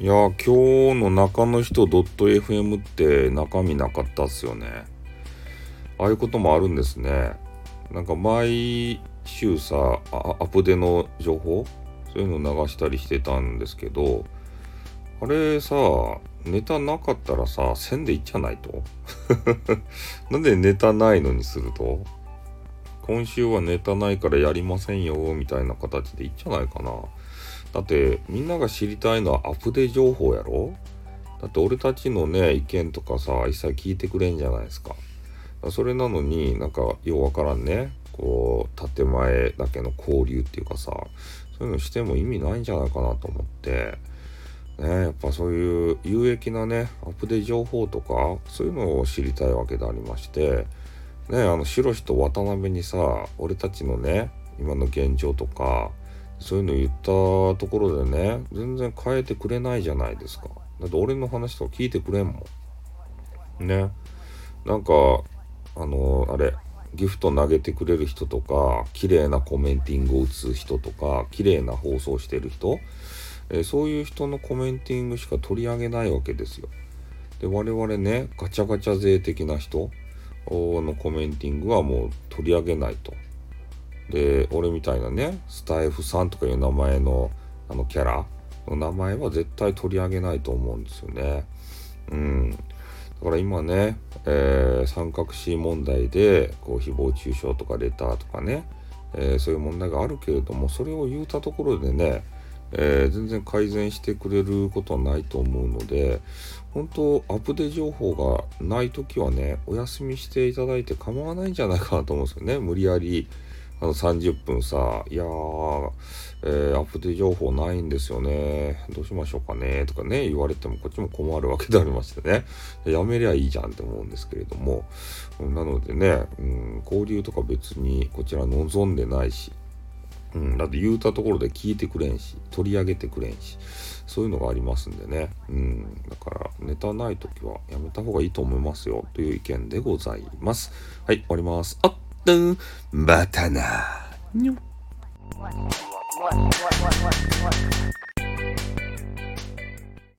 いや今日の中の人 .fm って中身なかったっすよね。ああいうこともあるんですね。なんか毎週さアプデの情報そういうの流したりしてたんですけどあれさネタなかったらさ線でいっちゃないと？なんでネタないのにすると？今週はネタないからやりませんよみたいな形でいっちゃないかな。だってみんなが知りたいのはアップデ情報やろ？だって俺たちのね意見とかさ一切聞いてくれんじゃないですか。それなのになんかようわからんね。こう建前だけの交流っていうかさそういうのしても意味ないんじゃないかなと思って。ねやっぱそういう有益なねアップデ情報とかそういうのを知りたいわけでありまして。ねあの白石と渡辺にさ俺たちのね今の現状とかそういうの言ったところでね全然変えてくれないじゃないですか。だって俺の話とか聞いてくれんもん。ね。なんかあのあれギフト投げてくれる人とか綺麗なコメンティングを打つ人とか綺麗な放送してる人、えー、そういう人のコメンティングしか取り上げないわけですよ。で我々ねガチャガチャ勢的な人のコメンティングはもう取り上げないと。で俺みたいなねスタイフさんとかいう名前のあのキャラの名前は絶対取り上げないと思うんですよね。うん。だから今ね、えー、三角詞問題でこう誹謗中傷とかレターとかね、えー、そういう問題があるけれどもそれを言うたところでね、えー、全然改善してくれることはないと思うので本当アップデ情報がない時はねお休みしていただいて構わないんじゃないかなと思うんですよね。無理やりあの30分さ、いやー、えー、アップデ情報ないんですよね。どうしましょうかねとかね、言われてもこっちも困るわけでありましてね。やめりゃいいじゃんって思うんですけれども。なのでね、うん、交流とか別にこちら望んでないし、うん、だって言うたところで聞いてくれんし、取り上げてくれんし、そういうのがありますんでね。うん、だからネタない時はやめた方がいいと思いますよという意見でございます。はい、終わります。あっと、またな。にょ。